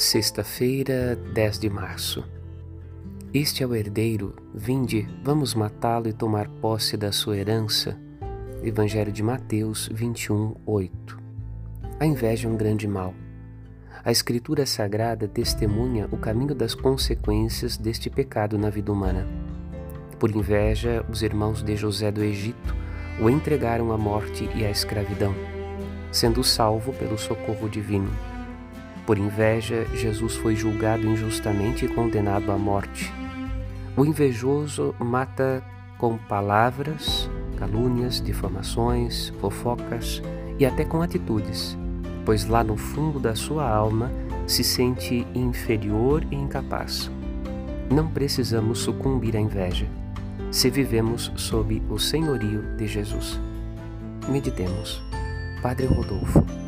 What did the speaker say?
Sexta-feira, 10 de março. Este é o herdeiro, vinde, vamos matá-lo e tomar posse da sua herança. Evangelho de Mateus 21, 8. A inveja é um grande mal. A Escritura Sagrada testemunha o caminho das consequências deste pecado na vida humana. Por inveja, os irmãos de José do Egito o entregaram à morte e à escravidão, sendo salvo pelo socorro divino. Por inveja, Jesus foi julgado injustamente e condenado à morte. O invejoso mata com palavras, calúnias, difamações, fofocas e até com atitudes, pois lá no fundo da sua alma se sente inferior e incapaz. Não precisamos sucumbir à inveja, se vivemos sob o senhorio de Jesus. Meditemos. Padre Rodolfo.